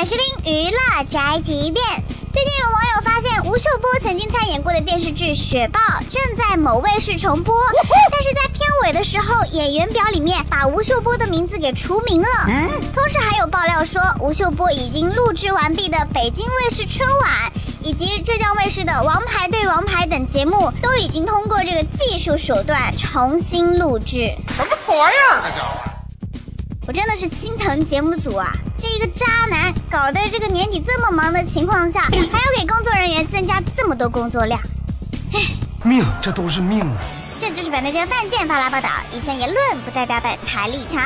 欢收听娱乐宅急便。最近有网友发现吴秀波曾经参演过的电视剧《雪豹》正在某卫视重播，但是在片尾的时候，演员表里面把吴秀波的名字给除名了。同时还有爆料说，吴秀波已经录制完毕的北京卫视春晚以及浙江卫视的《王牌对王牌》等节目，都已经通过这个技术手段重新录制。什么破玩意儿？这叫！我真的是心疼节目组啊！个渣男搞得这个年底这么忙的情况下，还要给工作人员增加这么多工作量，唉，命，这都是命啊！这就是本台的范建发来报道，以上言论不代表本台立场。